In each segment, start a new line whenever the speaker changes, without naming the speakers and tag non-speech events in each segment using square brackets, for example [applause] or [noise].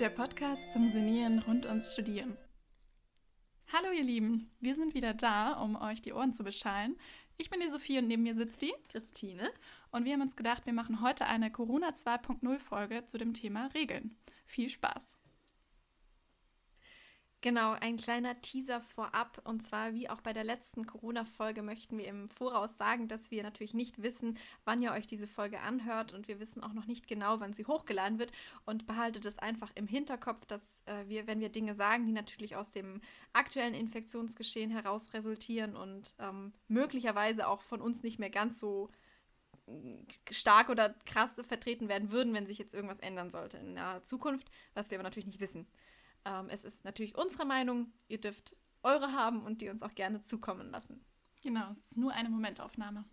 Der Podcast zum Senieren rund ums Studieren. Hallo ihr Lieben, wir sind wieder da, um euch die Ohren zu beschallen. Ich bin die Sophie und neben mir sitzt die
Christine.
Und wir haben uns gedacht, wir machen heute eine Corona 2.0 Folge zu dem Thema Regeln. Viel Spaß!
Genau, ein kleiner Teaser vorab. Und zwar, wie auch bei der letzten Corona-Folge, möchten wir im Voraus sagen, dass wir natürlich nicht wissen, wann ihr euch diese Folge anhört. Und wir wissen auch noch nicht genau, wann sie hochgeladen wird. Und behaltet es einfach im Hinterkopf, dass äh, wir, wenn wir Dinge sagen, die natürlich aus dem aktuellen Infektionsgeschehen heraus resultieren und ähm, möglicherweise auch von uns nicht mehr ganz so stark oder krass vertreten werden würden, wenn sich jetzt irgendwas ändern sollte in der Zukunft, was wir aber natürlich nicht wissen. Ähm, es ist natürlich unsere Meinung. Ihr dürft eure haben und die uns auch gerne zukommen lassen.
Genau, es ist nur eine Momentaufnahme.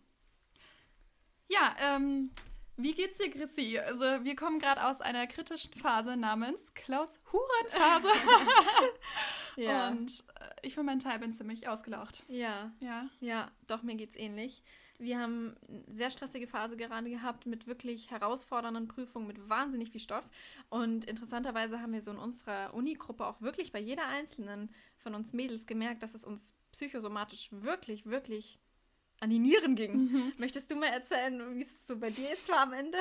Ja, ähm, wie geht's dir, Chrissy? Also, wir kommen gerade aus einer kritischen Phase namens Klaus-Huren-Phase. [laughs] ja. Und äh, ich für meinen Teil bin ziemlich ausgelaucht.
Ja. Ja. Ja, doch, mir geht's ähnlich. Wir haben eine sehr stressige Phase gerade gehabt mit wirklich herausfordernden Prüfungen, mit wahnsinnig viel Stoff. Und interessanterweise haben wir so in unserer Uni-Gruppe auch wirklich bei jeder einzelnen von uns Mädels gemerkt, dass es uns psychosomatisch wirklich, wirklich an die Nieren ging. Mhm. Möchtest du mal erzählen, wie es so bei dir jetzt war am Ende?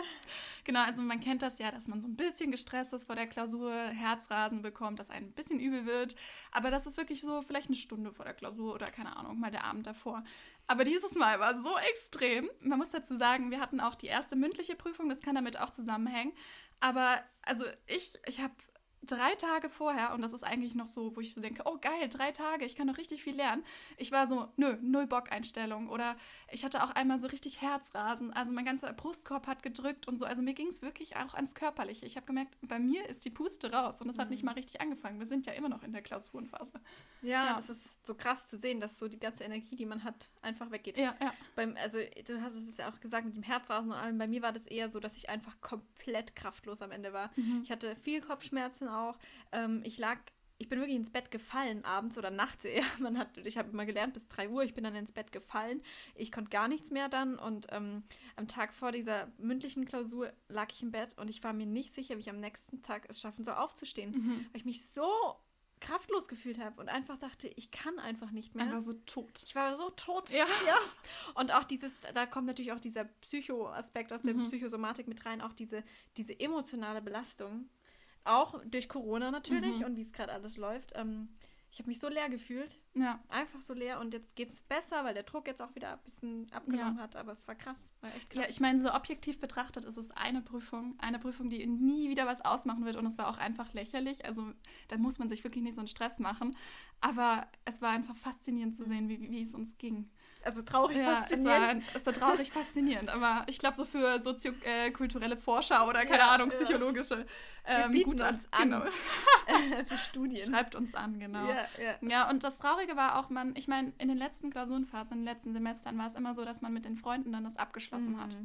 Genau, also man kennt das ja, dass man so ein bisschen gestresst ist vor der Klausur, Herzrasen bekommt, dass einem ein bisschen übel wird. Aber das ist wirklich so vielleicht eine Stunde vor der Klausur oder keine Ahnung, mal der Abend davor. Aber dieses Mal war so extrem. Man muss dazu sagen, wir hatten auch die erste mündliche Prüfung, das kann damit auch zusammenhängen. Aber also ich, ich habe drei Tage vorher, und das ist eigentlich noch so, wo ich so denke, oh geil, drei Tage, ich kann noch richtig viel lernen. Ich war so, nö, null Bock-Einstellung. Oder ich hatte auch einmal so richtig Herzrasen. Also mein ganzer Brustkorb hat gedrückt und so. Also mir ging es wirklich auch ans Körperliche. Ich habe gemerkt, bei mir ist die Puste raus und es mhm. hat nicht mhm. mal richtig angefangen. Wir sind ja immer noch in der Klausurenphase.
Ja, ja, das ist so krass zu sehen, dass so die ganze Energie, die man hat, einfach weggeht. Ja, ja. Beim, also du hast es ja auch gesagt mit dem Herzrasen und allem. Bei mir war das eher so, dass ich einfach komplett kraftlos am Ende war. Mhm. Ich hatte viel Kopfschmerzen auch. Ähm, ich lag, ich bin wirklich ins Bett gefallen abends oder nachts eher. [laughs] Man hat, ich habe immer gelernt bis 3 Uhr, ich bin dann ins Bett gefallen. Ich konnte gar nichts mehr dann und ähm, am Tag vor dieser mündlichen Klausur lag ich im Bett und ich war mir nicht sicher, wie ich am nächsten Tag es schaffen soll, aufzustehen. Mhm. Weil ich mich so kraftlos gefühlt habe und einfach dachte, ich kann einfach nicht mehr.
Einfach so tot.
Ich war so tot. Ja. [laughs] ja. Und auch dieses, da kommt natürlich auch dieser Psycho-Aspekt aus der mhm. Psychosomatik mit rein, auch diese, diese emotionale Belastung, auch durch Corona natürlich mhm. und wie es gerade alles läuft. Ähm, ich habe mich so leer gefühlt. Ja. Einfach so leer und jetzt geht es besser, weil der Druck jetzt auch wieder ein bisschen abgenommen ja. hat. Aber es war krass, war echt krass.
Ja, ich meine, so objektiv betrachtet ist es eine Prüfung, eine Prüfung, die nie wieder was ausmachen wird und es war auch einfach lächerlich. Also da muss man sich wirklich nicht so einen Stress machen. Aber es war einfach faszinierend zu sehen, wie, wie es uns ging.
Also traurig
ja, faszinierend. Es war, es war traurig faszinierend, aber ich glaube, so für soziokulturelle äh, Forscher oder keine ja, Ahnung, psychologische
ähm, Wir gut uns an. Genau. [laughs] für Studien.
Schreibt uns an, genau. Ja, ja. ja, und das Traurige war auch, man, ich meine, in den letzten Klausurenphasen, in den letzten Semestern war es immer so, dass man mit den Freunden dann das abgeschlossen mhm. hat.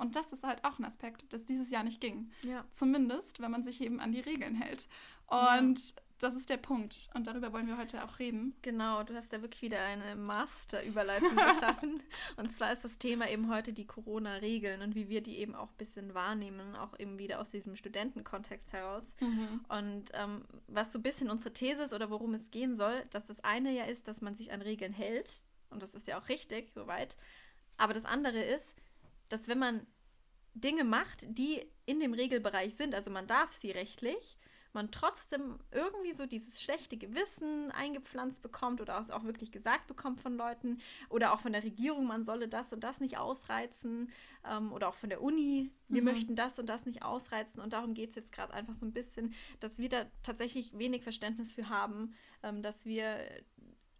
Und das ist halt auch ein Aspekt, das dieses Jahr nicht ging. Ja. Zumindest, wenn man sich eben an die Regeln hält. Und ja das ist der Punkt. Und darüber wollen wir heute auch reden.
Genau, du hast da wirklich wieder eine Master-Überleitung [laughs] geschaffen. und zwar ist das Thema eben heute die Corona-Regeln und wie wir die eben auch ein bisschen wahrnehmen, auch eben wieder aus diesem Studentenkontext heraus. Mhm. Und ähm, was so ein bisschen unsere These ist oder worum es gehen soll, dass das eine ja ist, dass man sich an Regeln hält. Und das ist ja auch richtig, soweit. Aber das andere ist, dass wenn man Dinge macht, die in dem Regelbereich sind, also man darf sie rechtlich, man trotzdem irgendwie so dieses schlechte Gewissen eingepflanzt bekommt oder auch wirklich gesagt bekommt von Leuten oder auch von der Regierung, man solle das und das nicht ausreizen ähm, oder auch von der Uni, wir mhm. möchten das und das nicht ausreizen und darum geht es jetzt gerade einfach so ein bisschen, dass wir da tatsächlich wenig Verständnis für haben, ähm, dass wir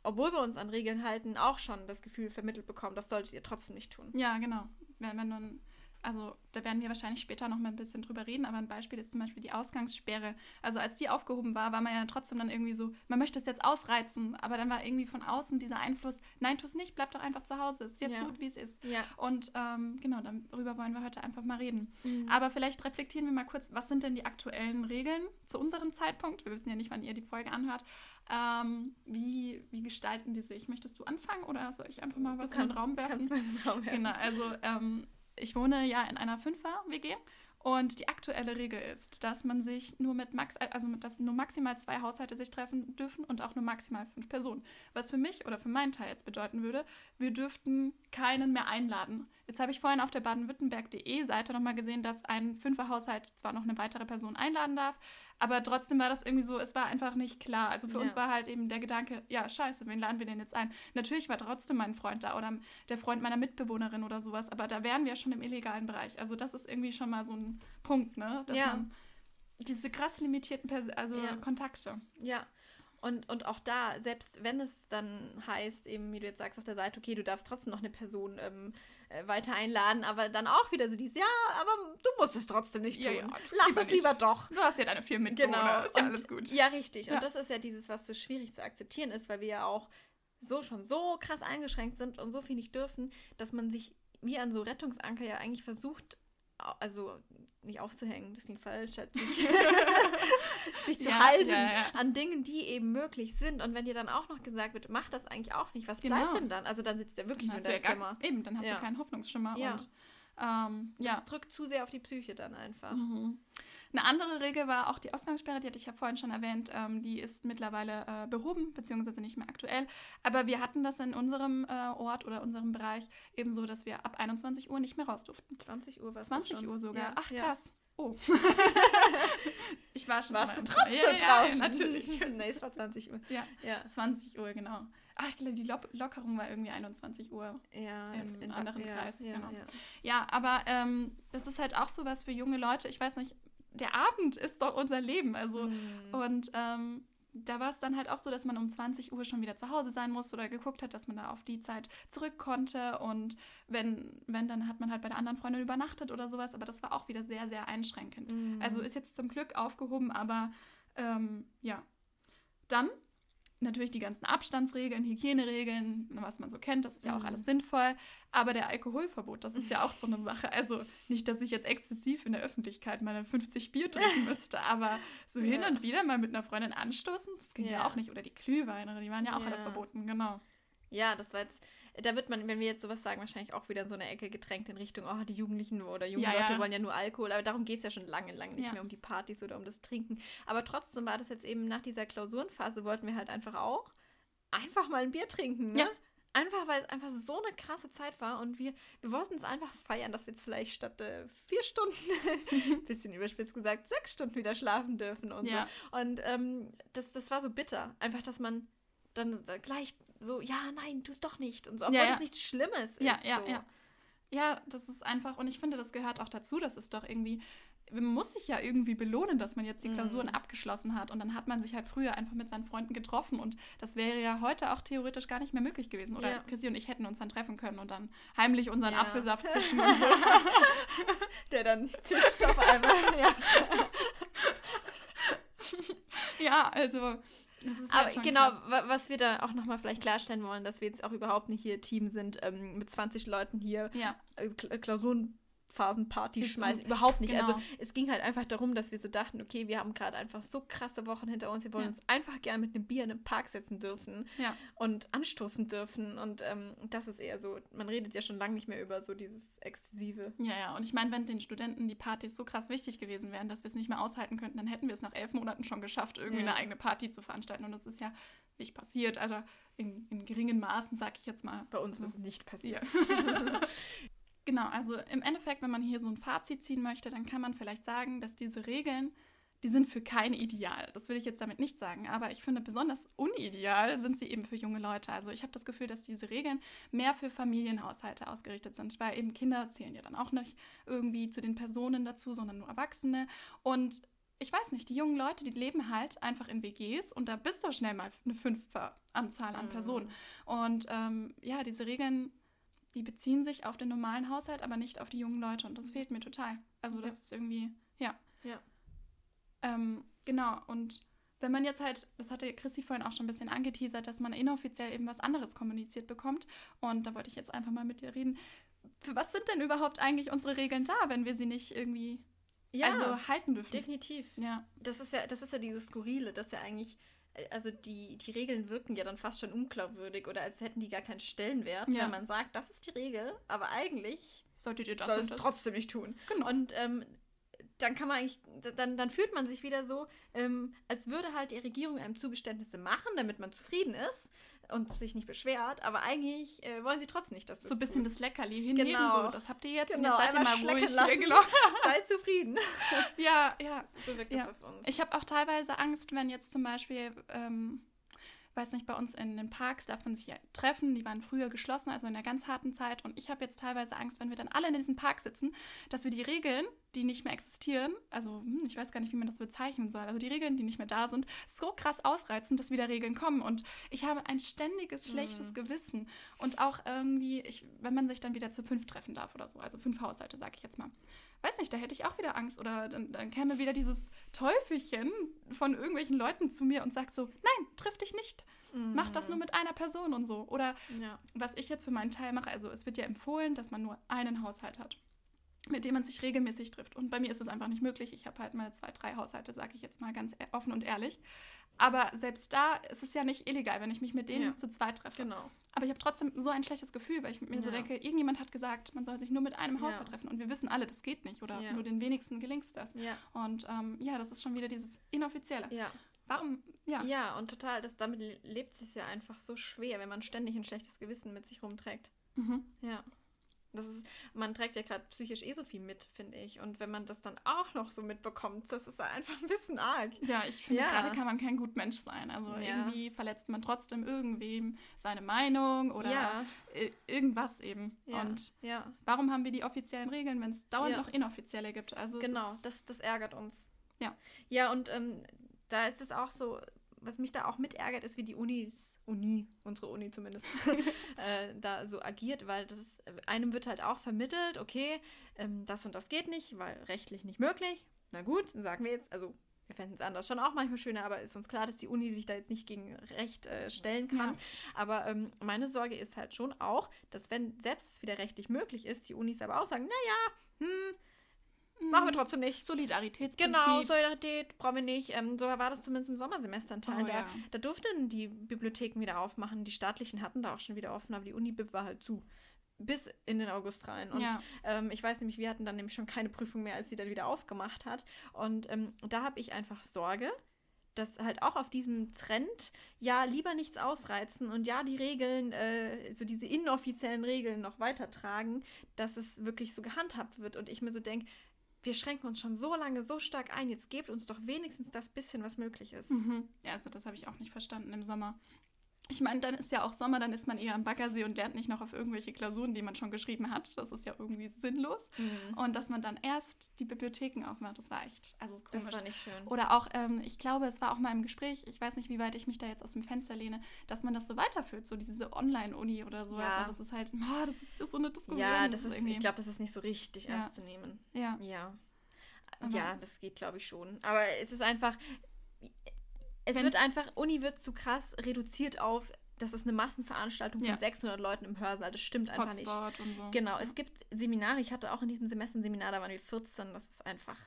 obwohl wir uns an Regeln halten, auch schon das Gefühl vermittelt bekommen, das solltet ihr trotzdem nicht tun.
Ja, genau. Wenn, du also da werden wir wahrscheinlich später noch mal ein bisschen drüber reden, aber ein Beispiel ist zum Beispiel die Ausgangssperre. Also als die aufgehoben war, war man ja trotzdem dann irgendwie so, man möchte es jetzt ausreizen, aber dann war irgendwie von außen dieser Einfluss, nein, tu es nicht, bleib doch einfach zu Hause, ist jetzt ja. gut, wie es ist. Ja. Und ähm, genau, darüber wollen wir heute einfach mal reden. Mhm. Aber vielleicht reflektieren wir mal kurz, was sind denn die aktuellen Regeln zu unserem Zeitpunkt? Wir wissen ja nicht, wann ihr die Folge anhört. Ähm, wie, wie gestalten die sich? Möchtest du anfangen oder soll ich einfach mal was kannst, in den Raum werfen? Kannst in den Raum werfen. Genau, also ähm, ich wohne ja in einer Fünfer-WG Und die aktuelle Regel ist, dass man sich nur mit max also dass nur maximal zwei Haushalte sich treffen dürfen und auch nur maximal fünf Personen. Was für mich oder für meinen Teil jetzt bedeuten würde, wir dürften keinen mehr einladen. Jetzt habe ich vorhin auf der baden-württemberg.de Seite nochmal gesehen, dass ein Fünferhaushalt zwar noch eine weitere Person einladen darf, aber trotzdem war das irgendwie so, es war einfach nicht klar. Also für ja. uns war halt eben der Gedanke, ja, scheiße, wen laden wir denn jetzt ein? Natürlich war trotzdem mein Freund da oder der Freund meiner Mitbewohnerin oder sowas, aber da wären wir schon im illegalen Bereich. Also das ist irgendwie schon mal so ein Punkt, ne? Dass ja. man diese krass limitierten Pers also ja. Kontakte.
Ja. Und, und auch da, selbst wenn es dann heißt, eben, wie du jetzt sagst auf der Seite, okay, du darfst trotzdem noch eine Person ähm, äh, weiter einladen, aber dann auch wieder so dieses, ja, aber du musst es trotzdem nicht tun. Ja, ja, Lass lieber es lieber doch.
Du hast ja deine vier Mitbewohner, genau. ist ja und, alles gut.
Ja, richtig. Ja. Und das ist ja dieses, was so schwierig zu akzeptieren ist, weil wir ja auch so schon so krass eingeschränkt sind und so viel nicht dürfen, dass man sich wie an so Rettungsanker ja eigentlich versucht, also nicht aufzuhängen, das klingt falsch, halt sich, [laughs] sich zu ja, halten ja, ja. an Dingen, die eben möglich sind. Und wenn dir dann auch noch gesagt wird, mach das eigentlich auch nicht, was genau. bleibt denn dann? Also dann sitzt der wirklich in deinem Zimmer.
Gar, eben, dann hast du keinen Hoffnungsschimmer. Und,
ähm, das drückt zu sehr auf die Psyche dann einfach.
Mhm. Eine andere Regel war auch die Ausgangssperre, die hatte ich ja vorhin schon erwähnt. Ähm, die ist mittlerweile äh, behoben, beziehungsweise nicht mehr aktuell. Aber wir hatten das in unserem äh, Ort oder unserem Bereich eben so, dass wir ab 21 Uhr nicht mehr raus durften.
20 Uhr war
es 20 Uhr sogar.
Ja,
Ach, krass. Ja. Oh. [laughs] ich war schon
Warst du trotzdem ja, draußen? Ja, natürlich. [laughs] nee, es war 20 Uhr.
Ja, ja. 20 Uhr, genau. Ach, ich glaube, die Lo Lockerung war irgendwie 21 Uhr
ja,
im in anderen
ja,
Kreis.
Ja,
genau. ja. ja aber ähm, das ist halt auch so was für junge Leute. Ich weiß nicht, der Abend ist doch unser Leben. Also, mhm. und ähm, da war es dann halt auch so, dass man um 20 Uhr schon wieder zu Hause sein musste oder geguckt hat, dass man da auf die Zeit zurück konnte. Und wenn, wenn, dann hat man halt bei der anderen Freundin übernachtet oder sowas. Aber das war auch wieder sehr, sehr einschränkend. Mhm. Also ist jetzt zum Glück aufgehoben, aber ähm, ja. Dann natürlich die ganzen Abstandsregeln, Hygieneregeln, was man so kennt, das ist ja auch mhm. alles sinnvoll. Aber der Alkoholverbot, das ist ja auch so eine Sache. Also nicht, dass ich jetzt exzessiv in der Öffentlichkeit mal 50 Bier trinken müsste, aber so ja. hin und wieder mal mit einer Freundin anstoßen, das ging ja, ja auch nicht. Oder die Glühweine, die waren ja auch alle verboten, genau.
Ja, das war jetzt da wird man, wenn wir jetzt sowas sagen, wahrscheinlich auch wieder in so eine Ecke gedrängt in Richtung, oh, die Jugendlichen oder junge ja, Leute ja. wollen ja nur Alkohol. Aber darum geht es ja schon lange, lange nicht ja. mehr um die Partys oder um das Trinken. Aber trotzdem war das jetzt eben nach dieser Klausurenphase, wollten wir halt einfach auch einfach mal ein Bier trinken. Ne? Ja. Einfach, weil es einfach so eine krasse Zeit war und wir, wir wollten es einfach feiern, dass wir jetzt vielleicht statt äh, vier Stunden, [laughs] bisschen überspitzt gesagt, sechs Stunden wieder schlafen dürfen und so. Und ähm, das, das war so bitter. Einfach, dass man dann gleich so, ja, nein, tu es doch nicht und so, obwohl ja, ja. das nichts Schlimmes ist.
Ja, ja,
so.
ja. Ja, das ist einfach, und ich finde, das gehört auch dazu, dass es doch irgendwie, man muss sich ja irgendwie belohnen, dass man jetzt die Klausuren mhm. abgeschlossen hat. Und dann hat man sich halt früher einfach mit seinen Freunden getroffen und das wäre ja heute auch theoretisch gar nicht mehr möglich gewesen. Oder ja. Chrissy und ich hätten uns dann treffen können und dann heimlich unseren ja. Apfelsaft [laughs] zischen und so. [laughs]
Der dann zischt auf einmal, ja. [laughs]
ja, also
aber halt genau, krass. was wir da auch nochmal vielleicht klarstellen wollen, dass wir jetzt auch überhaupt nicht hier Team sind, ähm, mit 20 Leuten hier
ja.
Äh, Klausuren Phasenparty schmeißen. Überhaupt nicht. Also, genau. Also es ging halt einfach darum, dass wir so dachten, okay, wir haben gerade einfach so krasse Wochen hinter uns, wir wollen ja. uns einfach gerne mit einem Bier in einem Park setzen dürfen
ja.
und anstoßen dürfen. Und ähm, das ist eher so, man redet ja schon lange nicht mehr über so dieses Exzessive.
Ja, ja. Und ich meine, wenn den Studenten die Partys so krass wichtig gewesen wären, dass wir es nicht mehr aushalten könnten, dann hätten wir es nach elf Monaten schon geschafft, irgendwie ja. eine eigene Party zu veranstalten. Und das ist ja nicht passiert. Also in, in geringen Maßen, sag ich jetzt mal.
Bei uns so. ist es nicht passiert. [laughs] [laughs]
Genau, also im Endeffekt, wenn man hier so ein Fazit ziehen möchte, dann kann man vielleicht sagen, dass diese Regeln, die sind für kein Ideal. Das will ich jetzt damit nicht sagen, aber ich finde, besonders unideal sind sie eben für junge Leute. Also ich habe das Gefühl, dass diese Regeln mehr für Familienhaushalte ausgerichtet sind, weil eben Kinder zählen ja dann auch nicht irgendwie zu den Personen dazu, sondern nur Erwachsene. Und ich weiß nicht, die jungen Leute, die leben halt einfach in WGs und da bist du schnell mal eine Fünferanzahl an mhm. Personen. Und ähm, ja, diese Regeln die beziehen sich auf den normalen Haushalt, aber nicht auf die jungen Leute. Und das mhm. fehlt mir total. Also das ja. ist irgendwie, ja.
Ja.
Ähm, genau, und wenn man jetzt halt, das hatte Chrissy vorhin auch schon ein bisschen angeteasert, dass man inoffiziell eben was anderes kommuniziert bekommt. Und da wollte ich jetzt einfach mal mit dir reden. Für was sind denn überhaupt eigentlich unsere Regeln da, wenn wir sie nicht irgendwie ja, also halten dürfen?
Definitiv.
Ja.
Das ist ja, das ist ja dieses Skurrile, dass ja eigentlich also die, die Regeln wirken ja dann fast schon unglaubwürdig oder als hätten die gar keinen Stellenwert, ja. wenn man sagt, das ist die Regel, aber eigentlich
solltet ihr das
soll es trotzdem nicht tun.
Genau.
Und ähm, dann kann man eigentlich, dann, dann fühlt man sich wieder so, ähm, als würde halt die Regierung einem Zugeständnisse machen, damit man zufrieden ist und sich nicht beschwert, aber eigentlich äh, wollen sie trotzdem nicht, dass
So ein bisschen tust. das Leckerli hinnehmen,
genau.
so, das habt ihr jetzt
genau,
und jetzt seid ihr mal ruhig. Lassen. [laughs]
Genau. Seid zufrieden.
ja, ja.
So wirkt
ja.
das auf uns.
Ich habe auch teilweise Angst, wenn jetzt zum Beispiel... Ähm, weiß nicht, bei uns in den Parks darf man sich ja treffen. Die waren früher geschlossen, also in der ganz harten Zeit. Und ich habe jetzt teilweise Angst, wenn wir dann alle in diesem Park sitzen, dass wir die Regeln, die nicht mehr existieren, also hm, ich weiß gar nicht, wie man das bezeichnen soll, also die Regeln, die nicht mehr da sind, so krass ausreizen, dass wieder Regeln kommen. Und ich habe ein ständiges schlechtes mhm. Gewissen. Und auch irgendwie, ich, wenn man sich dann wieder zu fünf treffen darf oder so, also fünf Haushalte, sage ich jetzt mal weiß nicht, da hätte ich auch wieder Angst. Oder dann, dann käme wieder dieses Teufelchen von irgendwelchen Leuten zu mir und sagt so, nein, triff dich nicht. Mhm. Mach das nur mit einer Person und so. Oder ja. was ich jetzt für meinen Teil mache, also es wird ja empfohlen, dass man nur einen Haushalt hat mit dem man sich regelmäßig trifft. Und bei mir ist es einfach nicht möglich. Ich habe halt meine zwei, drei Haushalte, sage ich jetzt mal ganz e-, offen und ehrlich. Aber selbst da ist es ja nicht illegal, wenn ich mich mit denen ja. zu zweit treffe.
Genau.
Aber ich habe trotzdem so ein schlechtes Gefühl, weil ich mir ja. so denke, irgendjemand hat gesagt, man soll sich nur mit einem Haushalt ja. treffen. Und wir wissen alle, das geht nicht. Oder nur den wenigsten gelingt das. Und ähm, ja, das ist schon wieder dieses Inoffizielle.
Ja.
Warum? Ja.
Ja, und total, das, damit lebt es sich ja einfach so schwer, wenn man ständig ein schlechtes Gewissen mit sich rumträgt.
Mhm.
Ja. Das ist, man trägt ja gerade psychisch eh so viel mit, finde ich. Und wenn man das dann auch noch so mitbekommt, das ist einfach ein bisschen arg.
Ja, ich finde, ja. gerade kann man kein gut Mensch sein. Also ja. irgendwie verletzt man trotzdem irgendwem seine Meinung oder ja. irgendwas eben. Und warum haben wir die offiziellen Regeln, wenn es dauernd noch inoffizielle gibt? Also
genau, das, das ärgert uns.
Ja.
Ja, und ähm, da ist es auch so, was mich da auch mit ärgert, ist, wie die Unis, Uni, unsere Uni zumindest, [laughs] äh, da so agiert, weil das ist, einem wird halt auch vermittelt, okay, ähm, das und das geht nicht, weil rechtlich nicht möglich. Na gut, sagen wir jetzt, also wir fänden es anders schon auch manchmal schöner, aber ist uns klar, dass die Uni sich da jetzt nicht gegen Recht äh, stellen kann. Ja. Aber ähm, meine Sorge ist halt schon auch, dass wenn selbst es wieder rechtlich möglich ist, die Unis aber auch sagen, naja, hm, Machen wir trotzdem nicht.
Solidaritätsprinzip.
Genau, Solidarität brauchen wir nicht. Ähm, so war das zumindest im Sommersemester ein Teil.
Oh,
da,
ja.
da durften die Bibliotheken wieder aufmachen. Die staatlichen hatten da auch schon wieder offen, aber die Uni-Bib war halt zu. Bis in den August rein. Und
ja.
ähm, ich weiß nämlich, wir hatten dann nämlich schon keine Prüfung mehr, als sie dann wieder aufgemacht hat. Und ähm, da habe ich einfach Sorge, dass halt auch auf diesem Trend, ja, lieber nichts ausreizen und ja, die Regeln, äh, so diese inoffiziellen Regeln noch weitertragen, dass es wirklich so gehandhabt wird. Und ich mir so denke, wir schränken uns schon so lange so stark ein, jetzt gebt uns doch wenigstens das bisschen, was möglich ist.
Mhm. Ja, also das habe ich auch nicht verstanden im Sommer. Ich meine, dann ist ja auch Sommer, dann ist man eher am Baggersee und lernt nicht noch auf irgendwelche Klausuren, die man schon geschrieben hat. Das ist ja irgendwie sinnlos.
Mhm.
Und dass man dann erst die Bibliotheken aufmacht, das war echt, also das,
das war nicht schön.
Oder auch, ähm, ich glaube, es war auch mal im Gespräch, ich weiß nicht, wie weit ich mich da jetzt aus dem Fenster lehne, dass man das so weiterführt, so diese Online-Uni oder sowas.
Ja.
das ist halt, oh, das ist so eine Diskussion.
Ja, das, ist, ich glaube, das ist nicht so richtig ja. ernst zu nehmen.
Ja.
Ja. Aber ja, das geht, glaube ich, schon. Aber es ist einfach, es wird einfach, Uni wird zu krass reduziert auf, das ist eine Massenveranstaltung
Ja.
von 600 Leuten im Hörsaal. Das stimmt einfach nicht.
Hotspot und so.
Genau, es gibt Seminare, ich hatte auch in diesem Semester ein Seminar, da waren wir 14, das ist einfach,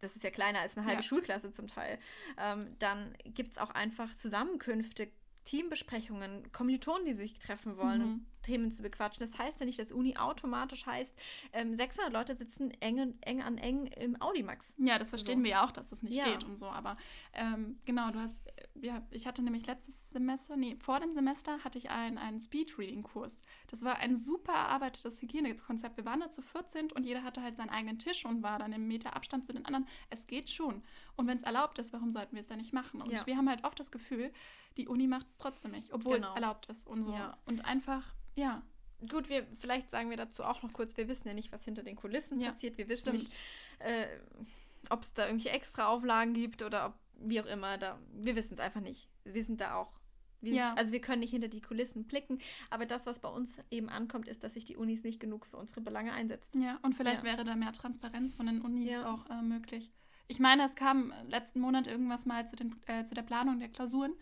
das ist ja kleiner als eine halbe
Ja.
Schulklasse zum Teil. Ähm, dann gibt es auch einfach Zusammenkünfte, Teambesprechungen, Kommilitonen, die sich treffen wollen,
Mhm.
Themen zu bequatschen. Das heißt ja nicht, dass Uni automatisch heißt, ähm, 600 Leute sitzen eng, eng an eng im Audimax.
Ja, das verstehen
So.
wir ja auch, dass das nicht
Ja.
geht und so. Aber ähm, genau, du hast, äh, ja, ich hatte nämlich letztes Semester, nee, vor dem Semester hatte ich einen, einen Speed-Reading-Kurs. Das war ein super erarbeitetes Hygienekonzept. Wir waren da zu 14 und jeder hatte halt seinen eigenen Tisch und war dann im Meter Abstand zu den anderen. Es geht schon. Und wenn es erlaubt ist, warum sollten wir es dann nicht machen? Und
Ja.
wir haben halt oft das Gefühl, die Uni macht es trotzdem nicht, obwohl
Genau.
es erlaubt ist und so.
Ja.
Und einfach, ja.
Gut, wir vielleicht sagen wir dazu auch noch kurz, wir wissen ja nicht, was hinter den Kulissen
Ja,
passiert. Wir wissen
stimmt.
nicht, äh, ob es da irgendwelche extra Auflagen gibt oder ob wie auch immer. Da, wir wissen es einfach nicht. Wir sind da auch. Wir,
Ja.
Also wir können nicht hinter die Kulissen blicken, aber das, was bei uns eben ankommt, ist, dass sich die Unis nicht genug für unsere Belange einsetzen.
Ja, und vielleicht
Ja.
wäre da mehr Transparenz von den Unis
Ja.
auch äh, möglich. Ich meine, es kam letzten Monat irgendwas mal zu, den, äh, zu der Planung der Klausuren,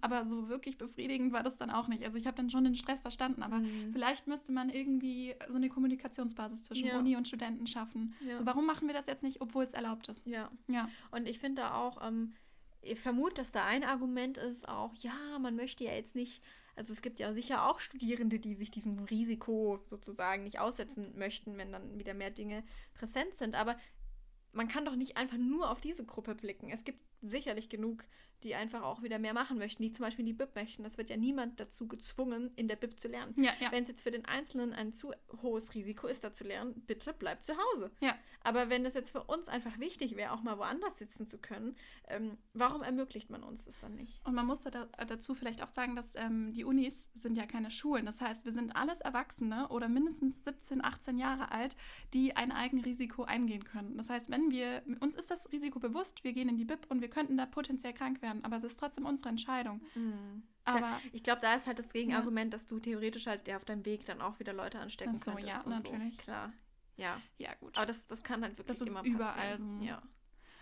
aber so wirklich befriedigend war das dann auch nicht. Also ich habe dann schon den Stress verstanden, aber
Mhm.
vielleicht müsste man irgendwie so eine Kommunikationsbasis zwischen
Ja.
Uni und Studenten schaffen.
Ja.
So, warum machen wir das jetzt nicht, obwohl es erlaubt ist?
Ja.
Ja.
Und ich finde da auch, ähm, ich vermute, dass da ein Argument ist auch, ja, man möchte ja jetzt nicht, also es gibt ja sicher auch Studierende, die sich diesem Risiko sozusagen nicht aussetzen möchten, wenn dann wieder mehr Dinge präsent sind. Aber man kann doch nicht einfach nur auf diese Gruppe blicken. Es gibt sicherlich genug, die einfach auch wieder mehr machen möchten, die zum Beispiel in die BIP möchten. Das wird ja niemand dazu gezwungen, in der BIP zu lernen.
Ja, ja.
Wenn es jetzt für den Einzelnen ein zu hohes Risiko ist, da zu lernen, bitte bleib zu Hause.
Ja.
Aber wenn es jetzt für uns einfach wichtig wäre, auch mal woanders sitzen zu können, ähm, warum ermöglicht man uns das dann nicht?
Und man muss da, dazu vielleicht auch sagen, dass ähm, die Unis sind ja keine Schulen. Das heißt, wir sind alles Erwachsene oder mindestens 17, 18 Jahre alt, die ein Eigenrisiko eingehen können. Das heißt, wenn wir, uns ist das Risiko bewusst, wir gehen in die BIP und wir könnten da potenziell krank werden, aber es ist trotzdem unsere Entscheidung.
Mhm. Aber ich glaube, da ist halt das Gegenargument, ja. dass du theoretisch halt ja, auf deinem Weg dann auch wieder Leute anstecken so, könntest.
Ja, natürlich.
So. Klar. Ja.
Ja, gut.
Aber das, das kann halt wirklich
das ist
immer
überall so. Ja.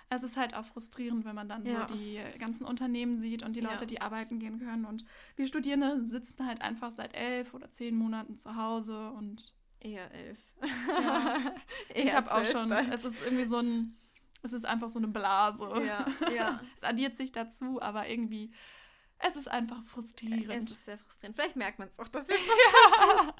Es ist halt auch frustrierend, wenn man dann ja. so die ganzen Unternehmen sieht und die Leute, die arbeiten gehen können. Und wir Studierende sitzen halt einfach seit elf oder zehn Monaten zu Hause und.
Eher elf. [laughs]
Ich habe auch schon. Bald. Es ist irgendwie so ein. Es ist einfach so eine Blase.
Ja, ja. [laughs]
es addiert sich dazu, aber irgendwie. Es ist einfach frustrierend.
Es ist sehr frustrierend. Vielleicht merkt man es auch, dass wir [laughs] ja.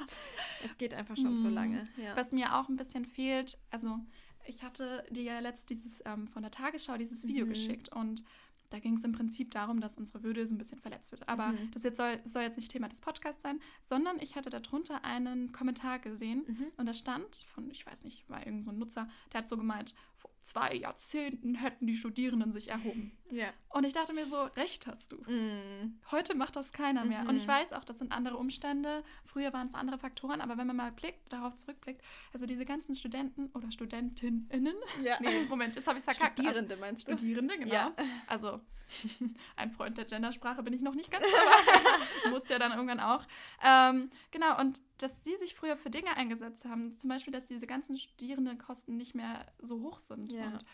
Es geht einfach schon so lange. Ja.
Was mir auch ein bisschen fehlt, also ich hatte dir ja letzt dieses ähm, von der Tagesschau dieses Video mhm. geschickt und da ging es im Prinzip darum, dass unsere Würde so ein bisschen verletzt wird. Aber mhm. das jetzt soll, soll, jetzt nicht Thema des Podcasts sein, sondern ich hatte darunter einen Kommentar gesehen mhm. und da stand von, ich weiß nicht, war irgend so ein Nutzer, der hat so gemeint, vor zwei Jahrzehnten hätten die Studierenden sich erhoben.
Ja.
Und ich dachte mir so, recht hast du.
Mhm.
Heute macht das keiner mehr. Und ich mhm. weiß auch, das sind andere Umstände. Früher waren es andere Faktoren, aber wenn man mal blickt, darauf zurückblickt, also diese ganzen Studenten oder Studentinnen,
ja. [laughs]
nee, Moment, jetzt habe ich es verkackt.
Studierende meinst
du? Studierende, genau.
Ja.
Also [laughs] ein Freund der Gendersprache bin ich noch nicht ganz, aber [laughs] muss ja dann irgendwann auch. Ähm, genau, und dass sie sich früher für Dinge eingesetzt haben, zum Beispiel, dass diese ganzen Studierendenkosten nicht mehr so hoch sind.
Ja.
Und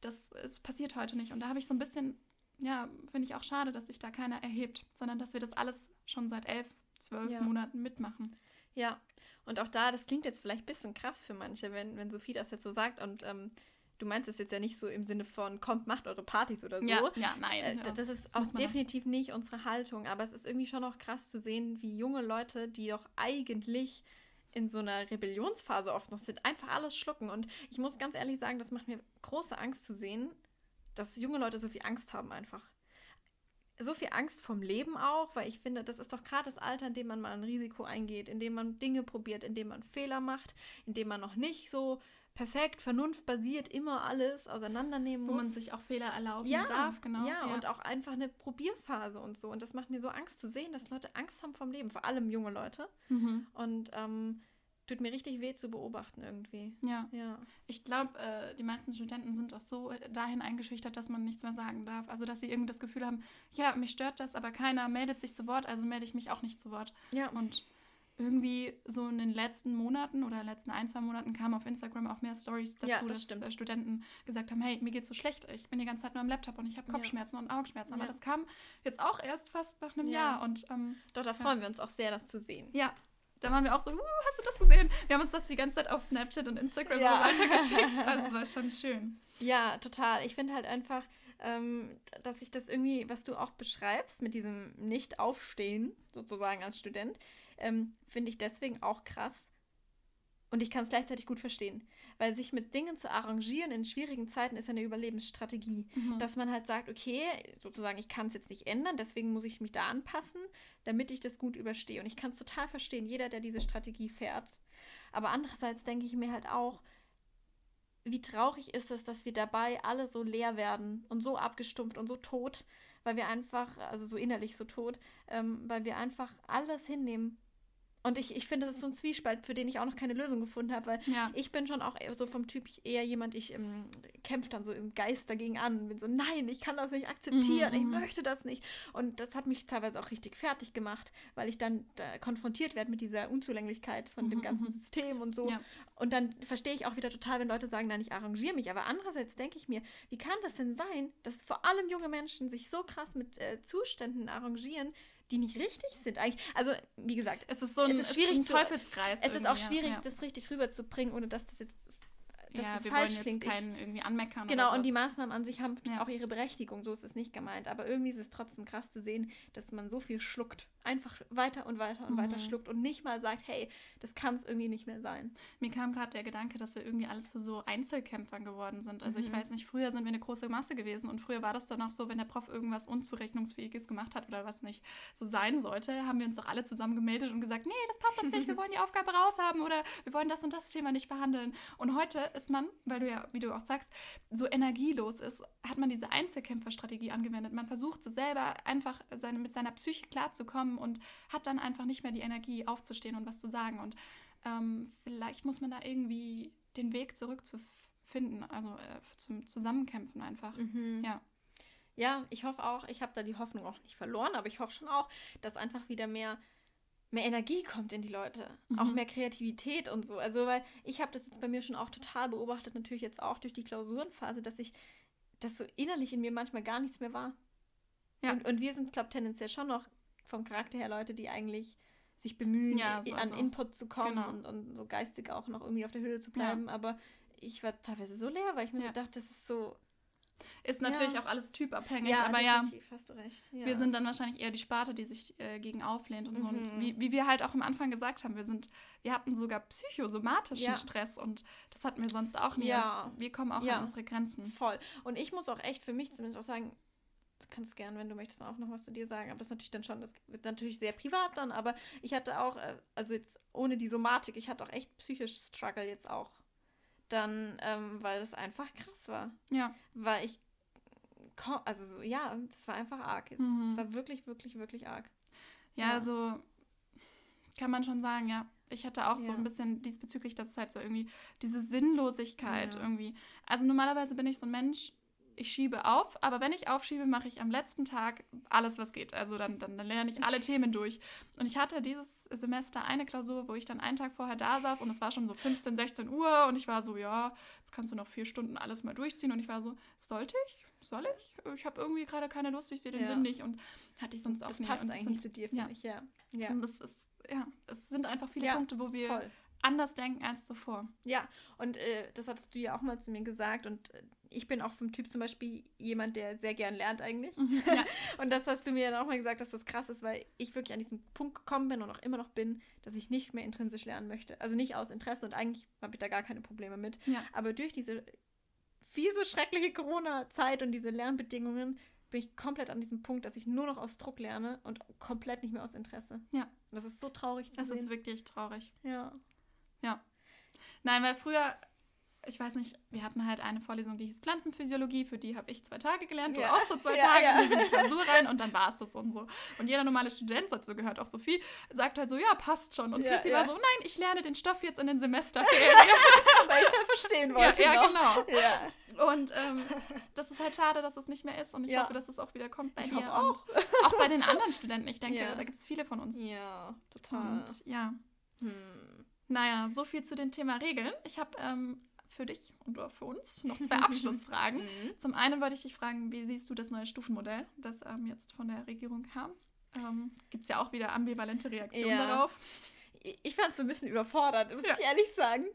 das ist, passiert heute nicht. Und da habe ich so ein bisschen, ja, finde ich auch schade, dass sich da keiner erhebt, sondern dass wir das alles schon seit elf, zwölf ja. Monaten mitmachen.
Ja, und auch da, das klingt jetzt vielleicht ein bisschen krass für manche, wenn, wenn Sophie das jetzt so sagt und ähm, du meinst es jetzt ja nicht so im Sinne von, kommt, macht eure Partys oder so.
Ja, ja nein. Äh,
das ist das auch definitiv nicht unsere Haltung, aber es ist irgendwie schon auch krass zu sehen, wie junge Leute, die doch eigentlich in so einer Rebellionsphase oft noch sind, einfach alles schlucken. Und ich muss ganz ehrlich sagen, das macht mir große Angst zu sehen, dass junge Leute so viel Angst haben einfach. So viel Angst vom Leben auch, weil ich finde, das ist doch gerade das Alter, in dem man mal ein Risiko eingeht, in dem man Dinge probiert, in dem man Fehler macht, in dem man noch nicht so perfekt, vernunftbasiert immer alles auseinandernehmen
muss.
Wo
man sich auch Fehler erlauben
ja,
darf, genau.
Ja, ja, und auch einfach eine Probierphase und so. Und das macht mir so Angst zu sehen, dass Leute Angst haben vom Leben, vor allem junge Leute.
Mhm.
Und ähm, tut mir richtig weh zu beobachten irgendwie.
Ja.
ja.
Ich glaube, äh, die meisten Studenten sind auch so dahin eingeschüchtert, dass man nichts mehr sagen darf. Also, dass sie irgendwie das Gefühl haben, ja, mich stört das, aber keiner meldet sich zu Wort, also melde ich mich auch nicht zu Wort.
Ja.
Und irgendwie so in den letzten Monaten oder letzten ein, zwei Monaten kamen auf Instagram auch mehr Stories dazu,
ja, das
dass
stimmt.
Studenten gesagt haben, hey, mir geht's so schlecht, ich bin die ganze Zeit nur am Laptop und ich habe Kopfschmerzen ja. und Augenschmerzen. Aber ja. das kam jetzt auch erst fast nach einem Jahr. Und, ähm,
Doch, da freuen wir uns auch sehr, das zu sehen.
Ja, da waren wir auch so, uh, hast du das gesehen? Wir haben uns das die ganze Zeit auf Snapchat und Instagram ja. weitergeschickt. [laughs] Also es war schon schön.
Ja, total. Ich finde halt einfach, ähm, dass ich das irgendwie, was du auch beschreibst, mit diesem Nicht-Aufstehen, sozusagen als Student, ähm, finde ich deswegen auch krass. Und ich kann es gleichzeitig gut verstehen. Weil sich mit Dingen zu arrangieren in schwierigen Zeiten ist eine Überlebensstrategie. Mhm. Dass man halt sagt, okay, sozusagen, ich kann es jetzt nicht ändern, deswegen muss ich mich da anpassen, damit ich das gut überstehe. Und ich kann es total verstehen, jeder, der diese Strategie fährt. Aber andererseits denke ich mir halt auch, wie traurig ist es, dass wir dabei alle so leer werden und so abgestumpft und so tot, weil wir einfach, also so innerlich so tot, ähm, weil wir einfach alles hinnehmen, und ich, ich finde, das ist so ein Zwiespalt, für den ich auch noch keine Lösung gefunden habe, weil
ja.
ich bin schon auch so vom Typ eher jemand, ich ähm, kämpfe dann so im Geist dagegen an. Bin so, nein, ich kann das nicht akzeptieren, mhm, ich mhm. möchte das nicht. Und das hat mich teilweise auch richtig fertig gemacht, weil ich dann da konfrontiert werde mit dieser Unzulänglichkeit von mhm, dem ganzen mhm. System und so.
Ja.
Und dann verstehe ich auch wieder total, wenn Leute sagen, nein, ich arrangiere mich. Aber andererseits denke ich mir, wie kann das denn sein, dass vor allem junge Menschen sich so krass mit äh, Zuständen arrangieren, die nicht richtig sind eigentlich. Also, wie gesagt,
es ist so ein,
es ist schwierig
es ist ein Teufelskreis.
es ist auch schwierig, ja. das richtig rüberzubringen, ohne dass das jetzt dass
ja,
das
wir
falsch
wollen
klingt.
jetzt
Ich-
keinen irgendwie anmeckern.
Genau, und die. Maßnahmen an sich haben
Ja.
auch ihre Berechtigung, so ist es nicht gemeint. Aber irgendwie ist es trotzdem krass zu sehen, dass man so viel schluckt. Einfach weiter und weiter und weiter
Mhm.
schluckt und nicht mal sagt, hey, das kann es irgendwie nicht mehr sein.
Mir kam gerade der Gedanke, dass wir irgendwie alle zu so Einzelkämpfern geworden sind. Also ich
Mhm.
weiß nicht, früher sind wir eine große Masse gewesen und früher war das dann auch so, wenn der Prof irgendwas Unzurechnungsfähiges gemacht hat oder was nicht so sein sollte, haben wir uns doch alle zusammen gemeldet und gesagt, nee, das passt uns nicht, wir wollen die Aufgabe raushaben oder wir wollen das und das Thema nicht behandeln. Und heute ist man, weil du ja, wie du auch sagst, so energielos ist, hat man diese Einzelkämpferstrategie angewendet. Man versucht so selber einfach seine, mit seiner Psyche klarzukommen und hat dann einfach nicht mehr die Energie aufzustehen und was zu sagen. Und ähm, vielleicht muss man da irgendwie den Weg zurückzufinden, also äh, zum Zusammenkämpfen einfach. Ja.
Ja, ich hoffe auch, ich habe da die Hoffnung auch nicht verloren, aber ich hoffe schon auch, dass einfach wieder mehr, mehr Energie kommt in die Leute. Auch
Mhm.
mehr Kreativität und so. Also, weil ich habe das jetzt bei mir schon auch total beobachtet, natürlich jetzt auch durch die Klausurenphase, dass ich, dass so innerlich in mir manchmal gar nichts mehr war.
Ja.
Und, und wir sind, glaube ich, tendenziell schon noch vom Charakter her Leute, die eigentlich sich bemühen,
Ja, so,
an
also,
Input zu kommen
genau.
und, und so geistig auch noch irgendwie auf der Höhe zu bleiben. Aber ich war teilweise so leer, weil ich mir
Ja.
so dachte, das ist so.
Ist natürlich
Ja.
auch alles typabhängig, aber ja,
du recht. Ja.
wir sind dann wahrscheinlich eher die Sparte, die sich äh, gegen auflehnt und so. Und
Mhm.
wie, wie wir halt auch am Anfang gesagt haben, wir sind, wir hatten sogar psychosomatischen
Ja.
Stress und das hatten wir sonst auch nie.
Ja.
Wir kommen auch
Ja.
an unsere Grenzen.
Voll. Und ich muss auch echt für mich zumindest auch sagen, du kannst gern, wenn du möchtest, auch noch was zu dir sagen. Aber das ist natürlich dann schon, das wird natürlich sehr privat dann, aber ich hatte auch, äh, also jetzt ohne die Somatik, ich hatte auch echt psychisch Struggle jetzt auch. Dann, ähm, weil es einfach krass war.
Ja.
Weil ich, also so, ja, das war einfach arg jetzt.
Mhm.
Es war wirklich, wirklich, wirklich arg.
Ja,
Ja.
also kann man schon sagen, ja. Ich hatte auch so
Ja.
ein bisschen diesbezüglich, dass es halt so irgendwie diese Sinnlosigkeit
Ja.
irgendwie. Also normalerweise bin ich so ein Mensch, ich schiebe auf, aber wenn ich aufschiebe, mache ich am letzten Tag alles, was geht. Also dann, dann, dann lerne ich alle Themen durch. Und ich hatte dieses Semester eine Klausur, wo ich dann einen Tag vorher da saß und es war schon so 15, 16 Uhr und ich war so, ja, jetzt kannst du noch vier Stunden alles mal durchziehen. Und ich war so, sollte ich? Soll ich? Ich habe irgendwie gerade keine Lust, ich sehe den
Ja.
Sinn nicht und hatte ich sonst auch
Das
nie.
passt eigentlich
sind,
nicht zu dir, finde
ja.
ich, ja. Ja,
und das ist, ja, es sind einfach viele Punkte, wo wir
voll.
Anders denken als zuvor.
Ja, und äh, das hattest du ja auch mal zu mir gesagt. Und äh, ich bin auch vom Typ zum Beispiel jemand, der sehr gern lernt eigentlich.
Ja. [laughs]
Und das hast du mir dann auch mal gesagt, dass das krass ist, weil ich wirklich an diesen Punkt gekommen bin und auch immer noch bin, dass ich nicht mehr intrinsisch lernen möchte. Also nicht aus Interesse und eigentlich habe ich da gar keine Probleme mit.
Ja.
Aber durch diese fiese, schreckliche Corona-Zeit und diese Lernbedingungen bin ich komplett an diesem Punkt, dass ich nur noch aus Druck lerne und komplett nicht mehr aus Interesse.
Ja.
Und das ist so traurig zu
Das
sehen.
ist wirklich traurig.
ja.
Nein, weil früher, ich weiß nicht, wir hatten halt eine Vorlesung, die hieß Pflanzenphysiologie, für die habe ich zwei Tage gelernt, du
Ja.
auch so zwei [laughs]
Ja,
Tage,
ja.
in die Klausur rein und dann war es das und so. Und jeder normale Student, dazu gehört auch Sophie, sagt halt so, ja, passt schon. Und
Ja,
Christi
ja.
war so, nein, ich lerne den Stoff jetzt in den [laughs] Semesterferien.
Weil ich es ja verstehen
ja,
wollte.
ja,
noch.
genau.
Ja.
Und ähm, das ist halt schade, dass es nicht mehr ist und ich
Ja.
hoffe, dass es auch wieder kommt bei
Ich
dir
hoffe auch.
und auch bei den anderen Studenten. Ich denke, [laughs]
Ja.
da gibt es viele von uns.
Ja, total.
Und ja,
Hm.
Naja, so viel zu dem Thema Regeln. Ich habe ähm, für dich und auch für uns noch zwei [laughs] Abschlussfragen.
Mhm.
Zum einen wollte ich dich fragen, wie siehst du das neue Stufenmodell, das ähm, jetzt von der Regierung kam? Ähm, Gibt es ja auch wieder ambivalente Reaktionen
Ja.
darauf.
Ich fand es so ein bisschen überfordert, muss
Ja.
ich ehrlich sagen.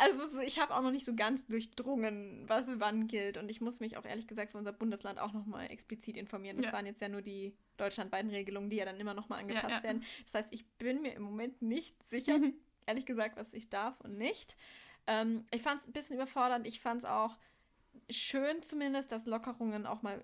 Also so, ich habe auch noch nicht so ganz durchdrungen, was wann gilt. Und ich muss mich auch ehrlich gesagt für unser Bundesland auch nochmal explizit informieren. Das
Ja.
waren jetzt ja nur die deutschlandweiten Regelungen, die ja dann immer nochmal angepasst werden. Das heißt, ich bin mir im Moment nicht sicher,
Mhm.
Ehrlich gesagt, was ich darf und nicht. Ähm, ich fand es ein bisschen überfordernd. Ich fand es auch schön zumindest, dass Lockerungen auch mal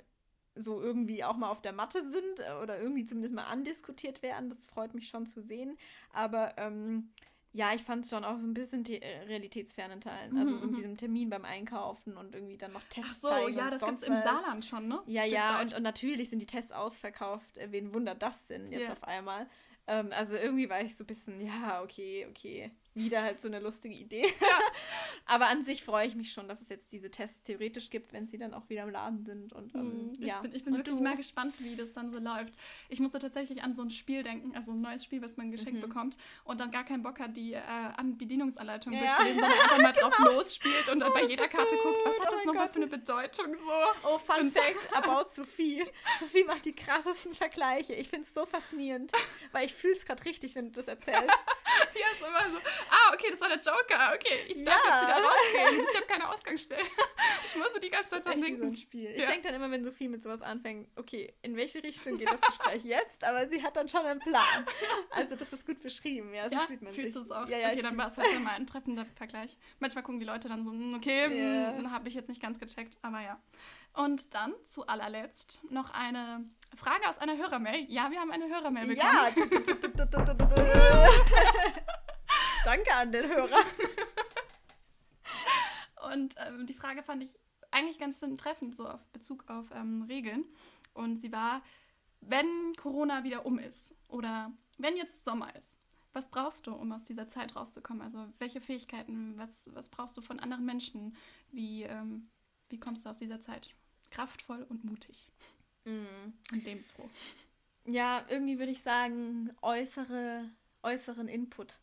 so irgendwie auch mal auf der Matte sind äh, oder irgendwie zumindest mal andiskutiert werden. Das freut mich schon zu sehen. Aber ähm, ja, ich fand es schon auch so ein bisschen äh, realitätsfernen Teilen. Also
Mhm,
so mit
mhm.
diesem Termin beim Einkaufen und irgendwie dann noch Tests
Ach so,
zeigen
ja, das
sonst
gibt's im. Saarland schon, ne?
Ja,
Stück
ja,
weit.
und, und natürlich sind die Tests ausverkauft. Äh, Wen wundert das denn jetzt
Ja.
auf einmal? Ähm, also irgendwie war ich so ein bisschen, ja, okay, okay. Wieder halt so eine lustige Idee. [laughs] Aber an sich freue ich mich schon, dass es jetzt diese Tests theoretisch gibt, wenn sie dann auch wieder im Laden sind. Und ähm,
Hm, Ich
ja.
bin, ich bin
Und
wirklich
du?
mal gespannt, wie das dann so läuft. Ich musste tatsächlich an so ein Spiel denken, also ein neues Spiel, was man geschenkt
Mhm.
bekommt und dann gar keinen Bock hat, die äh, an Bedienungsanleitung
Ja.
durchzulesen, sondern einfach mal drauf [laughs] losspielt und dann bei
Oh,
jeder
so
Karte guckt, was
gut.
hat
Oh
das nochmal für eine Bedeutung so.
Oh, Fun Fact about Sophie. Sophie macht die krassesten Vergleiche. Ich finde es so faszinierend, weil ich fühle es gerade richtig, wenn du das erzählst. [laughs]
Ja, ist immer so. Ah, okay, das war der Joker. Okay, ich darf
Ja.
jetzt wieder rausgehen. Ich habe keine Ausgangssperre. [laughs] Ich musste die ganze Zeit dran
wie so ein
denken.
Spiel. Ich
Ja.
denke dann immer, wenn Sophie mit sowas anfängt, okay, in welche Richtung geht das Gespräch [laughs] jetzt? Aber sie hat dann schon einen Plan. Also das ist gut beschrieben, ja. So
Ja,
fühlt man
fühlst
sich.
du es auch?
Ja, ja,
okay, dann war es heute mal ein treffender Vergleich. Manchmal gucken die Leute dann so, hm, okay, yeah. habe ich jetzt nicht ganz gecheckt, aber ja. Und dann zu allerletzt noch eine Frage aus einer Hörermail. Ja, wir haben eine Hörermail bekommen.
Ja. [laughs] Danke an den Hörer. [laughs]
Und ähm, die Frage fand ich eigentlich ganz treffend, so auf Bezug auf ähm, Regeln. Und sie war, wenn Corona wieder um ist oder wenn jetzt Sommer ist, was brauchst du, um aus dieser Zeit rauszukommen? Also welche Fähigkeiten, was, was brauchst du von anderen Menschen? Wie, ähm, wie kommst du aus dieser Zeit kraftvoll und mutig und lebensfroh?
Ja, irgendwie würde ich sagen, äußere, äußeren Input.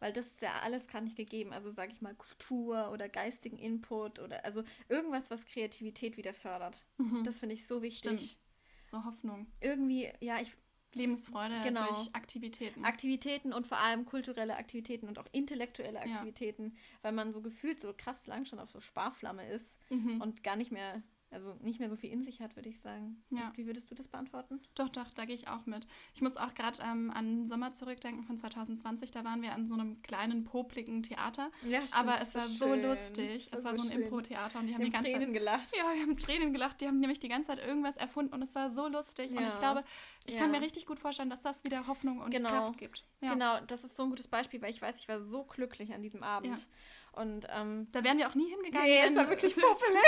Weil das ist ja alles gar nicht gegeben. Also sage ich mal Kultur oder geistigen Input oder also irgendwas, was Kreativität wieder fördert.
Mhm.
Das finde ich so wichtig.
Stimmt. So Hoffnung.
Irgendwie, ja, ich
Lebensfreude
Genau.
durch Aktivitäten.
Aktivitäten und vor allem kulturelle Aktivitäten und auch intellektuelle
Ja.
Aktivitäten, weil man so gefühlt so krass lang schon auf so Sparflamme ist
mhm.
und gar nicht mehr, also nicht mehr so viel in sich hat, würde ich sagen.
Ja.
Und wie würdest du das beantworten?
Doch, doch, da gehe ich auch mit. Ich muss auch gerade ähm, an den Sommer zurückdenken von 2020. Da waren wir an so einem kleinen, popligen Theater.
Ja,
Aber es war so lustig. Es war so ein Impro-Theater und die haben
Wir
die
haben
ganze
Tränen gelacht.
Zeit. Ja, wir haben Tränen gelacht. Die haben nämlich die ganze Zeit irgendwas erfunden und es war so lustig. Und
Ja.
ich glaube, ich
Ja.
kann mir richtig gut vorstellen, dass das wieder Hoffnung und
Genau.
Kraft gibt. Ja.
Genau, das ist so ein gutes Beispiel, weil ich weiß, ich war so glücklich an diesem Abend. Und ähm,
Da wären wir auch nie hingegangen.
nee, es war wirklich [laughs] puffelig.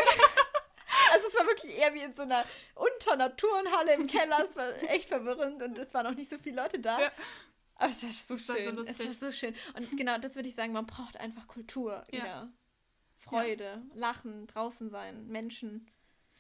Also es war wirklich eher wie in so einer Unternaturenhalle im Keller. Es war echt verwirrend und es waren auch nicht so viele Leute da.
Ja.
Aber es war so
Das war so
schön. es war so schön. Und genau das würde ich sagen, man braucht einfach Kultur
Ja.
wieder. Freude, Lachen, draußen sein, Menschen.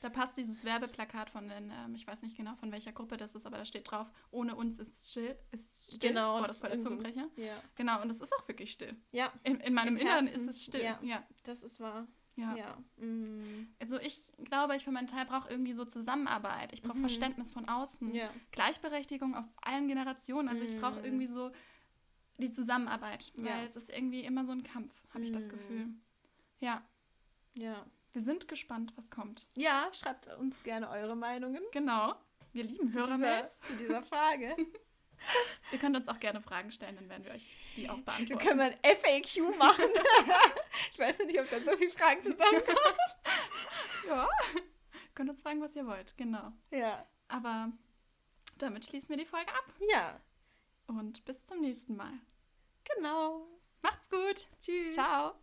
Da passt dieses Werbeplakat von den, ähm, ich weiß nicht genau von welcher Gruppe das ist, aber da steht drauf, ohne uns ist still. Ist still.
Genau,
Boah,
das
das war der
so-
Zungenbrecher.
Ja.
Genau, und es ist auch wirklich still.
Ja,
In, in meinem
Im
Inneren
Herzen,
ist es still.
ja.
ja.
das ist wahr.
Ja.
Ja. Mm.
Also ich glaube, ich für meinen Teil brauche irgendwie so Zusammenarbeit. Ich brauche
Mhm.
Verständnis von außen.
Ja.
Gleichberechtigung auf allen Generationen. Also ich brauche
Mhm.
irgendwie so die Zusammenarbeit. Weil
Ja.
es ist irgendwie immer so ein Kampf, habe ich das
Mhm.
Gefühl. Ja,
Ja.
wir sind gespannt, was kommt.
Ja, schreibt uns gerne eure Meinungen
Genau. Wir lieben Hörermails.
zu dieser Frage. [laughs]
Ihr könnt uns auch gerne Fragen stellen, dann werden wir euch die auch
Wir
beantworten.
können mal ein FAQ machen. ich weiß ja nicht, ob da so viele Fragen zusammenkommen.
Ja. könnt uns fragen, was ihr wollt. Genau.
Ja.
Aber damit schließen wir die Folge ab.
Ja,
Und bis zum nächsten Mal.
genau.
Macht's gut.
Tschüss.
Ciao.